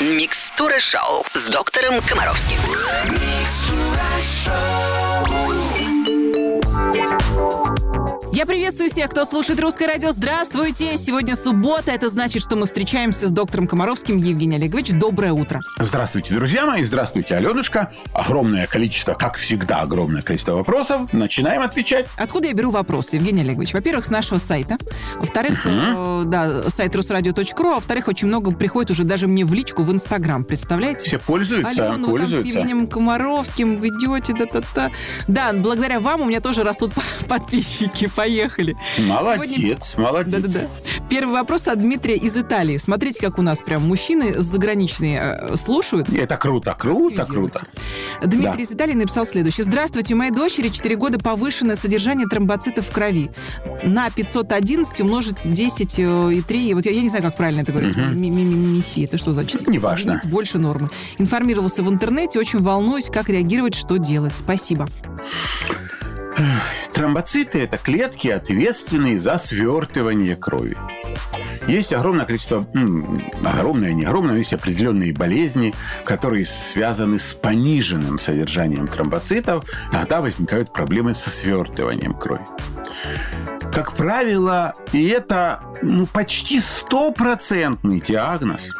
Микстура шоу с доктором Комаровским. Я приветствую всех, кто слушает Русское радио. Здравствуйте! Сегодня суббота. Это значит, что мы встречаемся с доктором Комаровским. Евгений Олегович, доброе утро. Здравствуйте, друзья мои. Здравствуйте, Аленушка. Огромное количество, как всегда, огромное количество вопросов. Начинаем отвечать. Откуда я беру вопросы, Евгений Олегович? Во-первых, с нашего сайта. Во-вторых, э, да, сайт русрадио.ру. А во-вторых, очень много приходит уже даже мне в личку в Инстаграм. Представляете? Все пользуются, Алену, там с пользуются. Евгением Комаровским вы идете, да-та-та. Да, благодаря вам у меня тоже растут подписчики. Поехали. Молодец, молодец. Да-да-да. Первый вопрос от Дмитрия из Италии. Смотрите, как у нас прям мужчины заграничные э, слушают. Это круто, круто, круто. Дмитрий Да. из Италии написал следующее. Здравствуйте, у моей дочери 4 года повышенное содержание тромбоцитов в крови. На 511 умножить 10 э, и 3. Вот я, я не знаю, как правильно это говорить. Ми- Миси. Это что значит? Неважно. Единиц Больше нормы. Информировался в интернете. Очень волнуюсь, как реагировать, что делать. Спасибо. Тромбоциты – это клетки, ответственные за свертывание крови. Есть огромное количество, огромное, не огромное, но есть определенные болезни, которые связаны с пониженным содержанием тромбоцитов. Тогда возникают проблемы со свертыванием крови. Как правило, и это ну, почти стопроцентный диагноз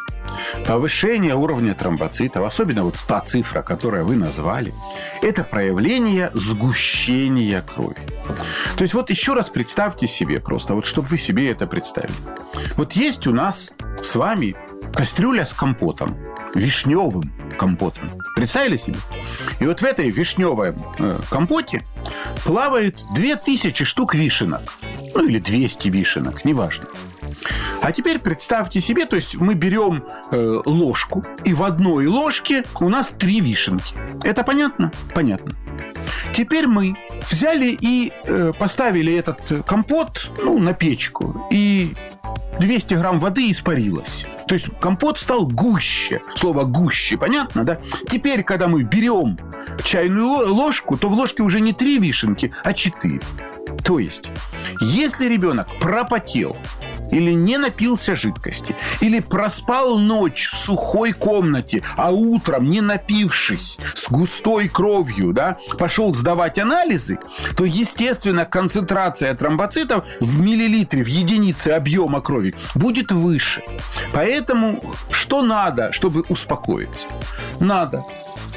повышение уровня тромбоцитов, особенно вот та цифра, которую вы назвали, это проявление сгущения крови. То есть вот еще раз представьте себе просто, вот чтобы вы себе это представили. Вот есть у нас с вами кастрюля с компотом, вишневым компотом. Представили себе? И вот в этой вишневом э, компоте плавает 2000 штук вишенок. Ну или 200 вишенок, неважно. А теперь представьте себе, то есть мы берем э, ложку, и в одной ложке у нас три вишенки. Это понятно? Понятно. Теперь мы взяли и э, поставили этот компот ну, на печку, и 200 грамм воды испарилось. То есть компот стал гуще. Слово гуще, понятно, да? Теперь, когда мы берем чайную ло- ложку, то в ложке уже не три вишенки, а четыре. То есть, если ребенок пропотел, или не напился жидкости, или проспал ночь в сухой комнате, а утром, не напившись, с густой кровью, да, пошел сдавать анализы, то, естественно, концентрация тромбоцитов в миллилитре, в единице объема крови будет выше. Поэтому что надо, чтобы успокоиться? Надо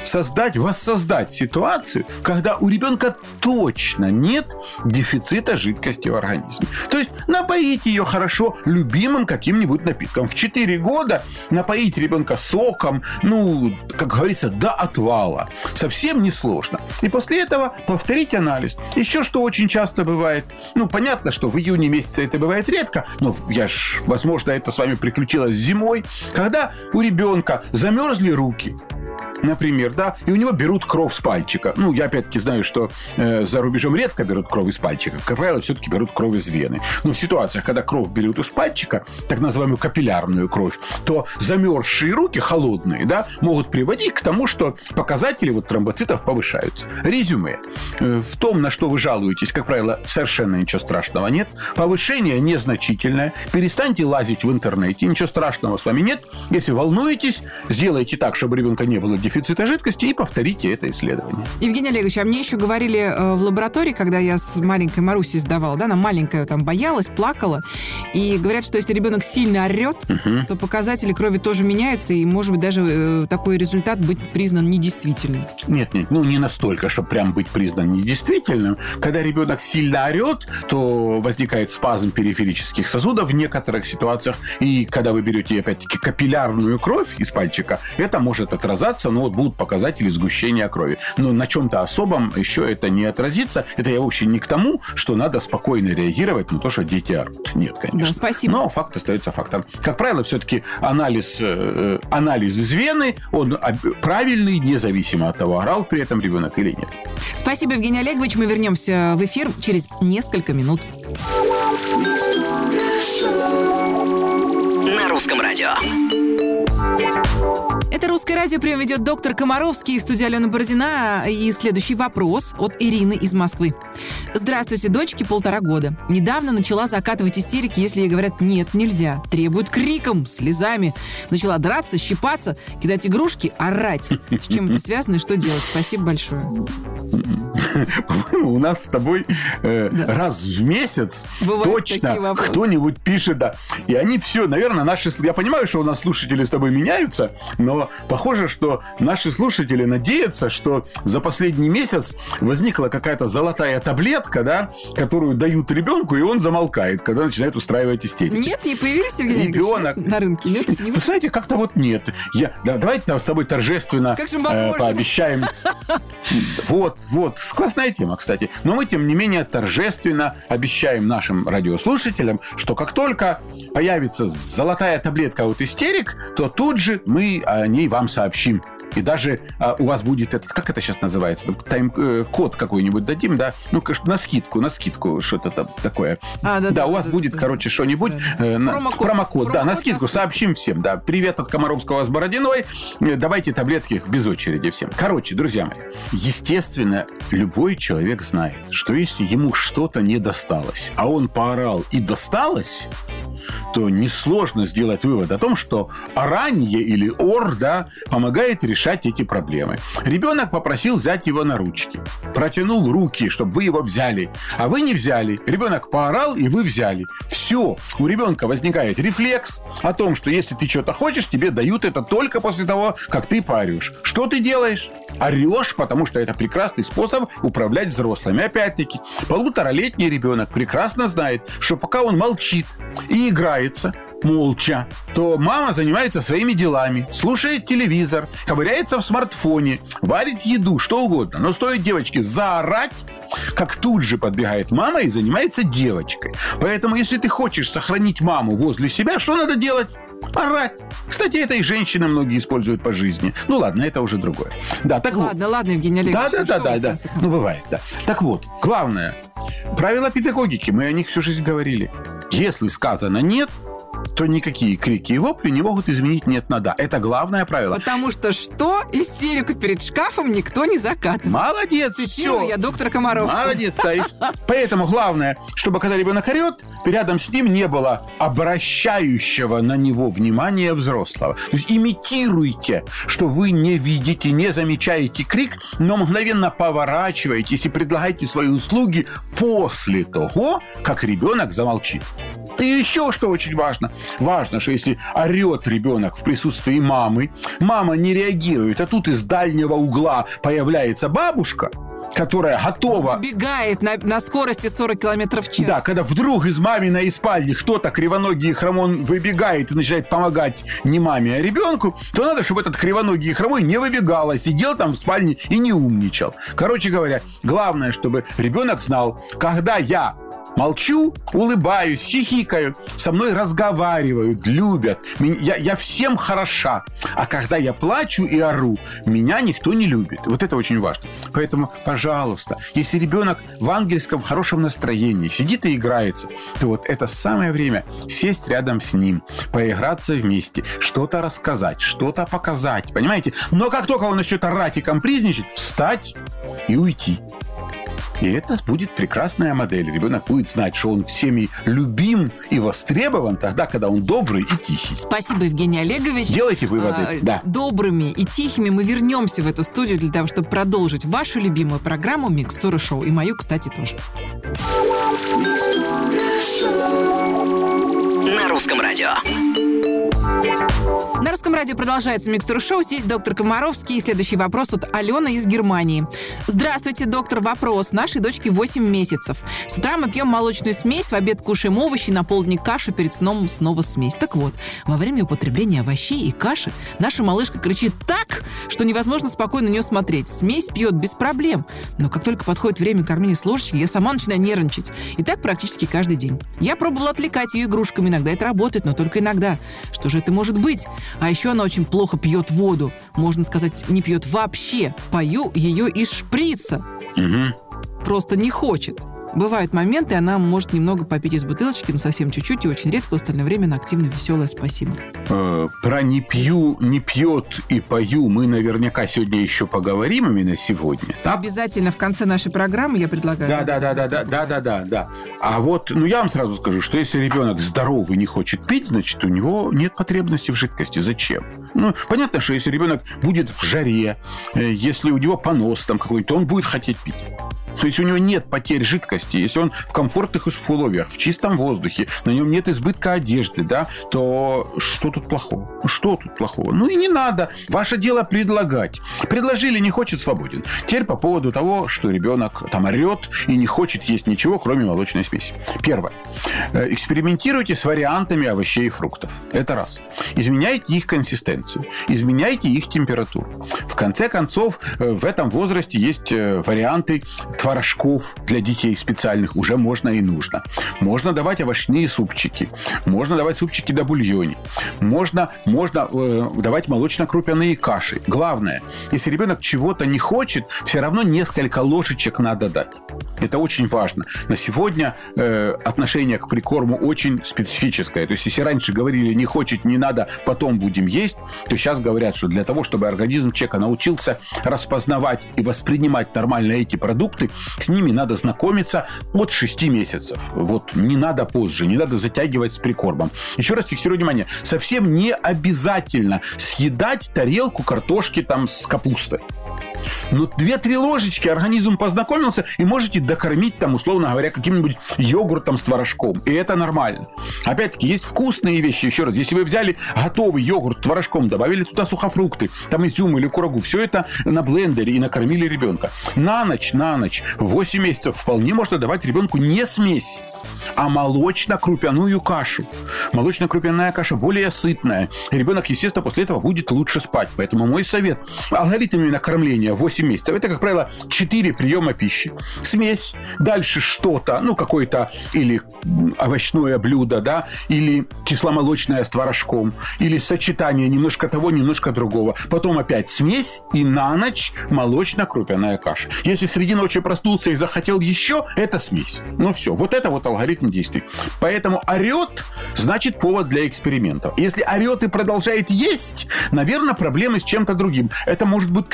создать, воссоздать ситуацию, когда у ребенка точно нет дефицита жидкости в организме. То есть напоить ее хорошо любимым каким-нибудь напитком. В 4 года напоить ребенка соком, ну, как говорится, до отвала. Совсем несложно. И после этого повторить анализ. Еще что очень часто бывает. Ну, понятно, что в июне месяце это бывает редко, но я ж, возможно, это с вами приключилось зимой, когда у ребенка замерзли руки, например, да, и у него берут кровь с пальчика. Ну, я опять-таки знаю, что э, за рубежом редко берут кровь из пальчика. Как правило, все-таки берут кровь из вены. Но в ситуациях, когда кровь берут из пальчика, так называемую капиллярную кровь, то замерзшие руки, холодные, да, могут приводить к тому, что показатели вот тромбоцитов повышаются. Резюме. Э, В том, на что вы жалуетесь, как правило, совершенно ничего страшного нет. Повышение незначительное. Перестаньте лазить в интернете. Ничего страшного с вами нет. Если волнуетесь, сделайте так, чтобы ребенка не было дефицита жидкости и повторите это исследование. Евгений Олегович, а мне еще говорили э, в лаборатории, когда я с маленькой Марусей сдавала, да, она маленькая там боялась, плакала, и говорят, что если ребенок сильно орет, то показатели крови тоже меняются, и, может быть, даже э, такой результат быть признан недействительным. Нет, нет, ну не настолько, чтобы прям быть признан недействительным. Когда ребенок сильно орет, то возникает спазм периферических сосудов в некоторых ситуациях. И когда вы берете, опять-таки, капиллярную кровь из пальчика, это может отразаться, но вот будут показатели сгущения крови. Но на чем-то особом еще это не отразится. Это я вообще не к тому, что надо спокойно реагировать на то, что дети орут. Нет, конечно. Да, спасибо. Но факт остается фактом. Как правило, все-таки анализ, э, анализ из вены, он правильный, независимо от того, орал при этом ребенок или нет. Спасибо, Евгений Олегович. Мы вернемся в эфир через несколько минут. На русском радио. Это «Русское радио прием ведет доктор Комаровский в студии Алена Бородина. И следующий вопрос от Ирины из Москвы. Здравствуйте, дочке полтора года. Недавно начала закатывать истерики, если ей говорят «нет, нельзя». Требует криком, слезами. Начала драться, щипаться, кидать игрушки, орать. С чем это связано и что делать? Спасибо большое. По-моему, у нас с тобой э, да. раз в месяц Бывают точно кто-нибудь пишет, да. И они все, наверное, наши... Я понимаю, что у нас слушатели с тобой меняются, но похоже, что наши слушатели надеются, что за последний месяц возникла какая-то золотая таблетка, да, которую дают ребенку, и он замолкает, когда начинает устраивать истерики. Нет, не появились Евгений Ребенок на рынке. Нет, не... Вы знаете, как-то вот нет. Я, да, давайте с тобой торжественно э, пообещаем. Вот, вот, классная тема, кстати. Но мы, тем не менее, торжественно обещаем нашим радиослушателям, что как только появится золотая таблетка от истерик, то тут же мы о ней вам сообщим. И даже а, у вас будет этот, как это сейчас называется, тайм-код э, какой-нибудь дадим, да? Ну, на скидку, на скидку что-то там такое. А, да, да, да, у вас да, будет, да, короче, что-нибудь. Да. Э, промокод. Промокод, да, на скидку. Сообщим всем, да. Привет от Комаровского с Бородиной. Э, давайте таблетки без очереди всем. Короче, друзья мои, естественно, любой человек знает, что если ему что-то не досталось, а он поорал и досталось, то несложно сделать вывод о том, что оранье или ор да, помогает решать эти проблемы. Ребенок попросил взять его на ручки. Протянул руки, чтобы вы его взяли. А вы не взяли. Ребенок поорал, и вы взяли. Все. У ребенка возникает рефлекс о том, что если ты что-то хочешь, тебе дают это только после того, как ты поорешь. Что ты делаешь? Орешь, потому что это прекрасный способ управлять взрослыми. Опять-таки, полуторалетний ребенок прекрасно знает, что пока он молчит и играется, молча, то мама занимается своими делами, слушает телевизор, ковыряется в смартфоне, варит еду, что угодно. Но стоит девочке заорать, как тут же подбегает мама и занимается девочкой. Поэтому, если ты хочешь сохранить маму возле себя, что надо делать? Орать. Кстати, это и женщины многие используют по жизни. Ну ладно, это уже другое. Да, так ладно, вот. ладно, Евгений Олегович. Да, да, да, да, да. Ну, бывает, да. Так вот, главное, правила педагогики, мы о них всю жизнь говорили. Если сказано «нет», то никакие крики и вопли не могут изменить «нет» на «да». Это главное правило. Потому что что? Истерику перед шкафом никто не закатывает. Молодец, Цитирую все. я доктор Комаров. Молодец, стоишь. Поэтому главное, чтобы когда ребенок орет, рядом с ним не было обращающего на него внимания взрослого. То есть имитируйте, что вы не видите, не замечаете крик, но мгновенно поворачиваетесь и предлагаете свои услуги после того, как ребенок замолчит. И еще что очень важно. Важно, что если орет ребенок в присутствии мамы, мама не реагирует, а тут из дальнего угла появляется бабушка, которая готова... Бегает на, на скорости 40 километров в час. Да, когда вдруг из маминой спальни кто-то кривоногий хромон выбегает и начинает помогать не маме, а ребенку, то надо, чтобы этот кривоногий хромой не выбегал, а сидел там в спальне и не умничал. Короче говоря, главное, чтобы ребенок знал, когда я Молчу, улыбаюсь, хихикаю, со мной разговаривают, любят. Я, я всем хороша. А когда я плачу и ору, меня никто не любит. Вот это очень важно. Поэтому, пожалуйста, если ребенок в ангельском хорошем настроении сидит и играется, то вот это самое время сесть рядом с ним, поиграться вместе, что-то рассказать, что-то показать, понимаете? Но как только он начнет орать и компризничать, встать и уйти. И это будет прекрасная модель. Ребенок будет знать, что он всеми любим и востребован тогда, когда он добрый и тихий. Спасибо, Евгений Олегович. Делайте выводы. А, да. Добрыми и тихими мы вернемся в эту студию для того, чтобы продолжить вашу любимую программу «Микстура шоу». И мою, кстати, тоже. На русском радио. На русском радио продолжается микстура шоу. Здесь доктор Комаровский. И следующий вопрос от Алены из Германии. Здравствуйте, доктор. Вопрос. Нашей дочке 8 месяцев. С утра мы пьем молочную смесь, в обед кушаем овощи, на полдник кашу, перед сном снова смесь. Так вот, во время употребления овощей и каши наша малышка кричит так, что невозможно спокойно на нее смотреть. Смесь пьет без проблем. Но как только подходит время кормления с ложечки, я сама начинаю нервничать. И так практически каждый день. Я пробовала отвлекать ее игрушками. Иногда это работает, но только иногда. Что же это может быть? А еще она очень плохо пьет воду. Можно сказать, не пьет вообще. Пою ее из шприца. Угу. Просто не хочет. Бывают моменты, она может немного попить из бутылочки, но совсем чуть-чуть и очень редко. В остальное время она активно веселая. Спасибо. Э, про «не пью», «не пьет» и «пою» мы наверняка сегодня еще поговорим именно сегодня. Да? Обязательно в конце нашей программы я предлагаю. Да-да-да-да-да-да-да-да. А вот, ну я вам сразу скажу, что если ребенок здоровый не хочет пить, значит, у него нет потребности в жидкости. Зачем? Ну, понятно, что если ребенок будет в жаре, э, если у него понос там какой-то, он будет хотеть пить. То есть у него нет потерь жидкости, если он в комфортных условиях, в чистом воздухе, на нем нет избытка одежды, да, то что тут плохого? Что тут плохого? Ну и не надо. Ваше дело предлагать. Предложили, не хочет, свободен. Теперь по поводу того, что ребенок там орет и не хочет есть ничего, кроме молочной смеси. Первое. Э, экспериментируйте с вариантами овощей и фруктов. Это раз. Изменяйте их консистенцию. Изменяйте их температуру. В конце концов, э, в этом возрасте есть э, варианты творожков для детей специальных уже можно и нужно. Можно давать овощные супчики. Можно давать супчики до бульоне. Можно, можно э, давать молочно-крупяные каши. Главное, если ребенок чего-то не хочет, все равно несколько ложечек надо дать. Это очень важно. На сегодня э, отношение к прикорму очень специфическое. То есть, если раньше говорили не хочет, не надо, потом будем есть, то сейчас говорят, что для того, чтобы организм человека научился распознавать и воспринимать нормально эти продукты, с ними надо знакомиться от 6 месяцев. Вот не надо позже, не надо затягивать с прикормом. Еще раз фиксирую внимание, совсем не обязательно съедать тарелку картошки там с капустой. Но две-три ложечки организм познакомился, и можете докормить там, условно говоря, каким-нибудь йогуртом с творожком. И это нормально. Опять-таки, есть вкусные вещи. Еще раз, если вы взяли готовый йогурт с творожком, добавили туда сухофрукты, там изюм или курагу, все это на блендере и накормили ребенка. На ночь, на ночь, 8 месяцев вполне можно давать ребенку не смесь, а молочно-крупяную кашу. Молочно-крупяная каша более сытная. Ребенок, естественно, после этого будет лучше спать. Поэтому мой совет. Алгоритм именно 8 месяцев. Это, как правило, 4 приема пищи. Смесь, дальше что-то, ну, какое-то или овощное блюдо, да, или кисломолочное с творожком, или сочетание немножко того, немножко другого. Потом опять смесь и на ночь молочно-крупяная каша. Если среди ночи проснулся и захотел еще, это смесь. Ну все, вот это вот алгоритм действий. Поэтому орет, значит повод для экспериментов. Если орет и продолжает есть, наверное, проблемы с чем-то другим. Это может быть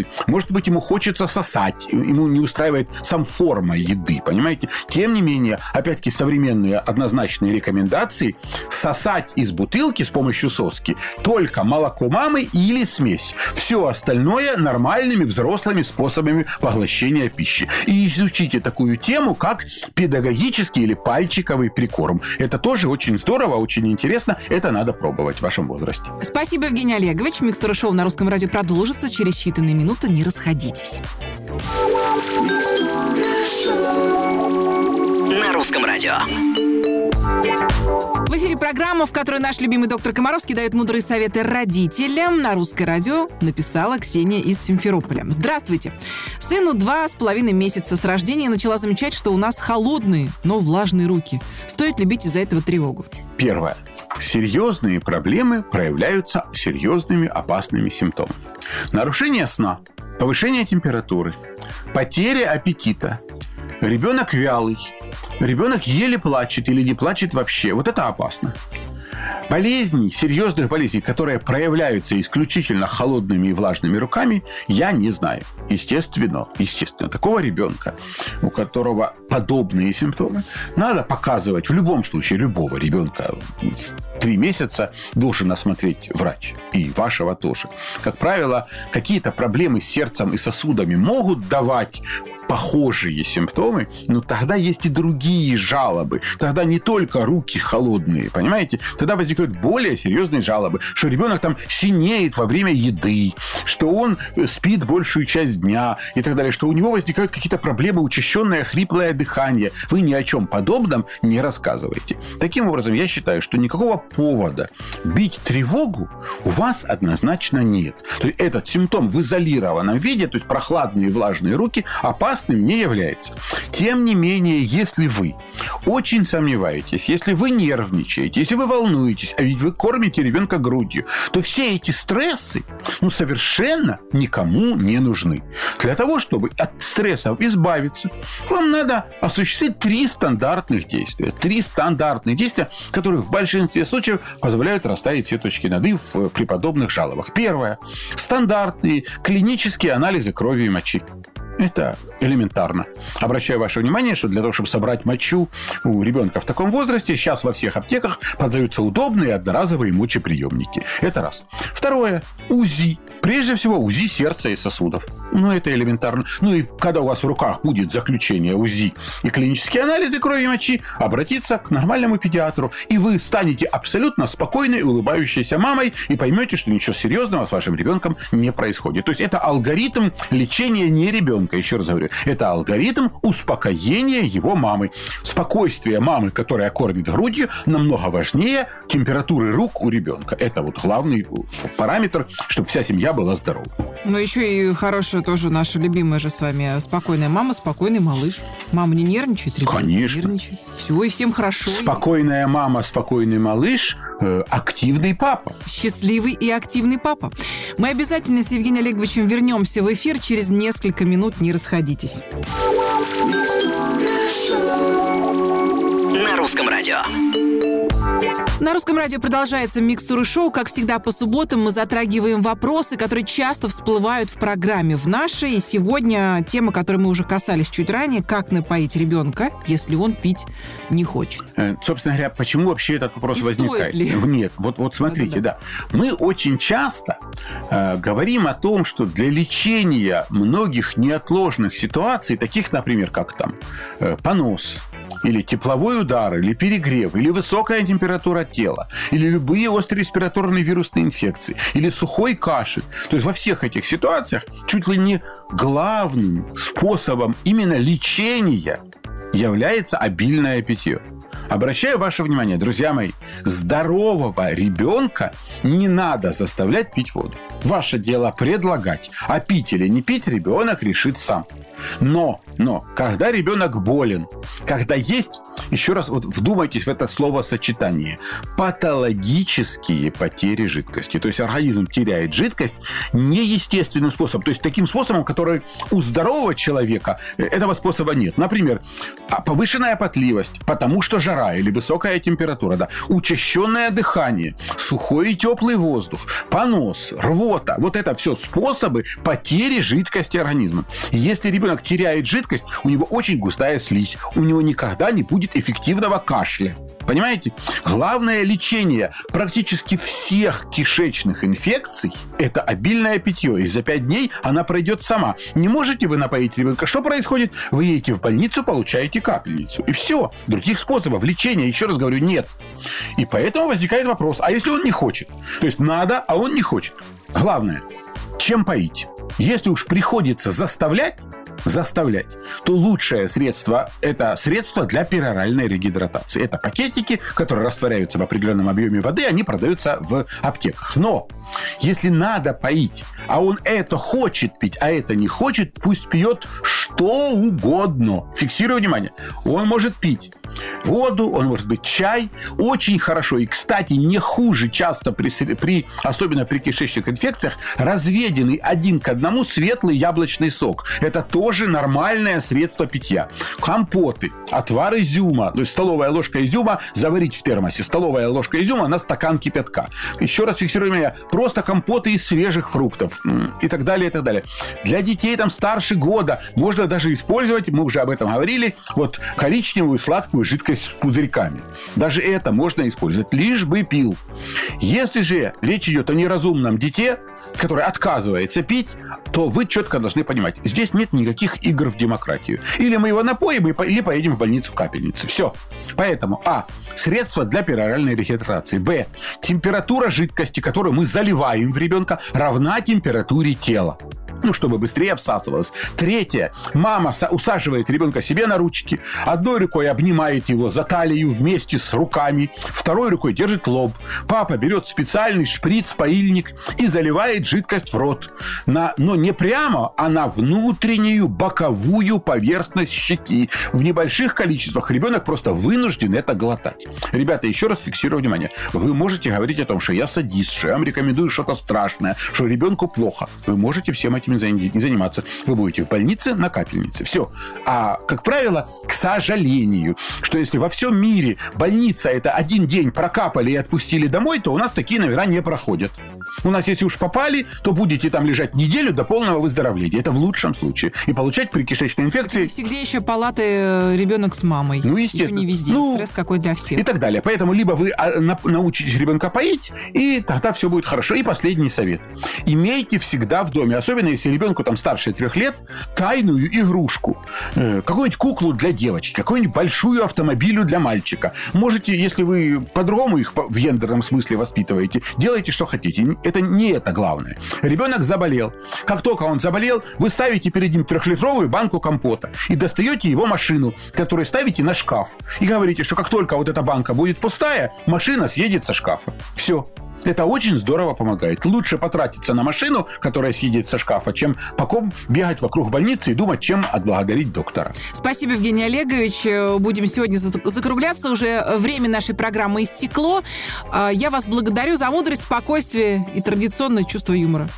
капризы, может быть, ему хочется сосать, ему не устраивает сам форма еды, понимаете? Тем не менее, опять-таки, современные однозначные рекомендации сосать из бутылки с помощью соски только молоко мамы или смесь. Все остальное нормальными взрослыми способами поглощения пищи. И изучите такую тему, как педагогический или пальчиковый прикорм. Это тоже очень здорово, очень интересно. Это надо пробовать в вашем возрасте. Спасибо, Евгений Олегович. Микстура шоу на русском радио продолжится через считанные минуты. Не расходитесь. На русском радио. В эфире программа, в которой наш любимый доктор Комаровский дает мудрые советы родителям. На русское радио написала Ксения из Симферополя. Здравствуйте. Сыну два с половиной месяца с рождения начала замечать, что у нас холодные, но влажные руки. Стоит ли бить из-за этого тревогу? Первое. Серьезные проблемы проявляются серьезными опасными симптомами. Нарушение сна, повышение температуры, потеря аппетита, ребенок вялый, ребенок еле плачет или не плачет вообще. Вот это опасно. Болезней, серьезных болезней, которые проявляются исключительно холодными и влажными руками, я не знаю. Естественно, естественно, такого ребенка, у которого подобные симптомы, надо показывать в любом случае любого ребенка три месяца должен осмотреть врач. И вашего тоже. Как правило, какие-то проблемы с сердцем и сосудами могут давать похожие симптомы, но тогда есть и другие жалобы. Тогда не только руки холодные, понимаете? Тогда возникают более серьезные жалобы, что ребенок там синеет во время еды, что он спит большую часть дня и так далее, что у него возникают какие-то проблемы, учащенное хриплое дыхание. Вы ни о чем подобном не рассказываете. Таким образом, я считаю, что никакого повода бить тревогу у вас однозначно нет. То есть этот симптом в изолированном виде, то есть прохладные влажные руки, опасным не является. Тем не менее, если вы очень сомневаетесь, если вы нервничаете, если вы волнуетесь, а ведь вы кормите ребенка грудью, то все эти стрессы ну, совершенно никому не нужны. Для того, чтобы от стрессов избавиться, вам надо осуществить три стандартных действия. Три стандартных действия, которые в большинстве случаев позволяют расставить все точки над «и» в, при подобных жалобах. Первое. Стандартные клинические анализы крови и мочи. Это элементарно. Обращаю ваше внимание, что для того, чтобы собрать мочу у ребенка в таком возрасте, сейчас во всех аптеках продаются удобные одноразовые мочеприемники. Это раз. Второе. УЗИ. Прежде всего, УЗИ сердца и сосудов. Ну, это элементарно. Ну, и когда у вас в руках будет заключение УЗИ и клинические анализы крови и мочи, обратиться к нормальному педиатру, и вы станете абсолютно спокойной, улыбающейся мамой и поймете, что ничего серьезного с вашим ребенком не происходит. То есть это алгоритм лечения не ребенка, еще раз говорю. Это алгоритм успокоения его мамы. Спокойствие мамы, которая кормит грудью, намного важнее температуры рук у ребенка. Это вот главный параметр, чтобы вся семья была здорова. Но еще и хорошая тоже наша любимая же с вами спокойная мама, спокойный малыш. Мама не нервничает, ребенок Конечно. не нервничает. Все, и всем хорошо. Спокойная мама, спокойный малыш, э, активный папа. Счастливый и активный папа. Мы обязательно с Евгением Олеговичем вернемся в эфир через несколько минут. Не расходитесь. На русском радио. На русском радио продолжается микстуры шоу. Как всегда, по субботам мы затрагиваем вопросы, которые часто всплывают в программе в нашей. И сегодня тема, которой мы уже касались чуть ранее, как напоить ребенка, если он пить не хочет. Э, Собственно говоря, почему вообще этот вопрос И возникает? ли? Нет, вот, вот смотрите, да. Мы очень часто э, говорим о том, что для лечения многих неотложных ситуаций, таких, например, как там э, понос, или тепловой удар, или перегрев, или высокая температура тела, или любые острые респираторные вирусные инфекции, или сухой кашель. То есть во всех этих ситуациях чуть ли не главным способом именно лечения является обильное питье. Обращаю ваше внимание, друзья мои, здорового ребенка не надо заставлять пить воду. Ваше дело предлагать, а пить или не пить ребенок решит сам. Но, но, когда ребенок болен, когда есть, еще раз вот вдумайтесь в это словосочетание, патологические потери жидкости. То есть организм теряет жидкость неестественным способом. То есть таким способом, который у здорового человека э, этого способа нет. Например, а, повышенная потливость, потому что жара или высокая температура, да, учащенное дыхание, сухой и теплый воздух, понос, рвота. Вот это все способы потери жидкости организма. Если ребенок теряет жидкость, у него очень густая слизь, у него никогда не будет эффективного кашля. Понимаете? Главное лечение практически всех кишечных инфекций – это обильное питье. И за пять дней она пройдет сама. Не можете вы напоить ребенка? Что происходит? Вы едете в больницу, получаете капельницу. И все. Других способов лечения, еще раз говорю, нет. И поэтому возникает вопрос, а если он не хочет? То есть надо, а он не хочет. Главное, чем поить? Если уж приходится заставлять, заставлять, то лучшее средство – это средство для пероральной регидратации. Это пакетики, которые растворяются в определенном объеме воды, они продаются в аптеках. Но если надо поить, а он это хочет пить, а это не хочет, пусть пьет что угодно. Фиксирую внимание. Он может пить воду, он может быть чай. Очень хорошо. И, кстати, не хуже часто при, при особенно при кишечных инфекциях, разведенный один к одному светлый яблочный сок. Это тоже нормальное средство питья. Компоты, отвар изюма, то есть столовая ложка изюма заварить в термосе. Столовая ложка изюма на стакан кипятка. Еще раз фиксируем меня. Просто компоты из свежих фруктов и так далее, и так далее. Для детей там старше года можно даже использовать, мы уже об этом говорили, вот коричневую сладкую жидкость с пузырьками. Даже это можно использовать, лишь бы пил. Если же речь идет о неразумном дите, который отказывается пить, то вы четко должны понимать, здесь нет никаких игр в демократию. Или мы его напоим, или поедем в больницу в капельницу. Все. Поэтому, а, средства для пероральной регидрации. Б, температура жидкости, которую мы заливаем в ребенка, равна температуре тела. Ну, чтобы быстрее всасывалось. Третье. Мама усаживает ребенка себе на ручки, одной рукой обнимает его за талию вместе с руками, второй рукой держит лоб. Папа берет специальный шприц-поильник и заливает жидкость в рот. На, но не прямо, а на внутреннюю боковую поверхность щеки. В небольших количествах ребенок просто вынужден это глотать. Ребята, еще раз фиксирую внимание. Вы можете говорить о том, что я садист, что я вам рекомендую что-то страшное, что ребенку плохо. Вы можете всем этим не заниматься. Вы будете в больнице на капельнице. Все. А, как правило, к сожалению, что если во всем мире больница это один день прокапали и отпустили домой, то у нас такие номера не проходят. У нас, если уж попали, то будете там лежать неделю до полного выздоровления. Это в лучшем случае. И получать при кишечной инфекции... Всегда еще палаты э, ребенок с мамой. Ну, естественно. Еще не везде. Ну, Стресс какой для всех. И так далее. Поэтому либо вы а, научитесь ребенка поить, и тогда все будет хорошо. И последний совет. Имейте всегда в доме, особенно если ребенку там старше трех лет, тайную игрушку. Э, какую-нибудь куклу для девочки, какую-нибудь большую автомобилю для мальчика. Можете, если вы по-другому их в гендерном смысле воспитываете, делайте, что хотите это не это главное. Ребенок заболел. Как только он заболел, вы ставите перед ним трехлитровую банку компота и достаете его машину, которую ставите на шкаф. И говорите, что как только вот эта банка будет пустая, машина съедет со шкафа. Все. Это очень здорово помогает. Лучше потратиться на машину, которая съедет со шкафа, чем поком бегать вокруг больницы и думать, чем отблагодарить доктора. Спасибо, Евгений Олегович. Будем сегодня закругляться. Уже время нашей программы истекло. А, я вас благодарю за мудрость, спокойствие и традиционное чувство юмора.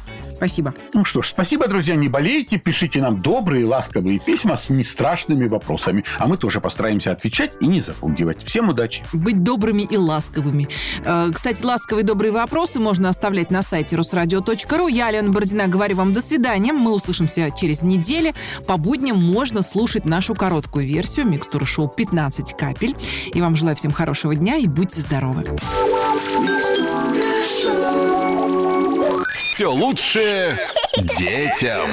Спасибо. Ну что ж, спасибо, друзья. Не болейте, пишите нам добрые, ласковые письма с нестрашными вопросами. А мы тоже постараемся отвечать и не запугивать. Всем удачи. Быть добрыми и ласковыми. Э, кстати, ласковые добрые вопросы можно оставлять на сайте русрадио.ру. Я, Алена Бородина, говорю вам до свидания. Мы услышимся через неделю. По будням можно слушать нашу короткую версию микстуры шоу «15 капель». И вам желаю всем хорошего дня и будьте здоровы. Все лучшее детям.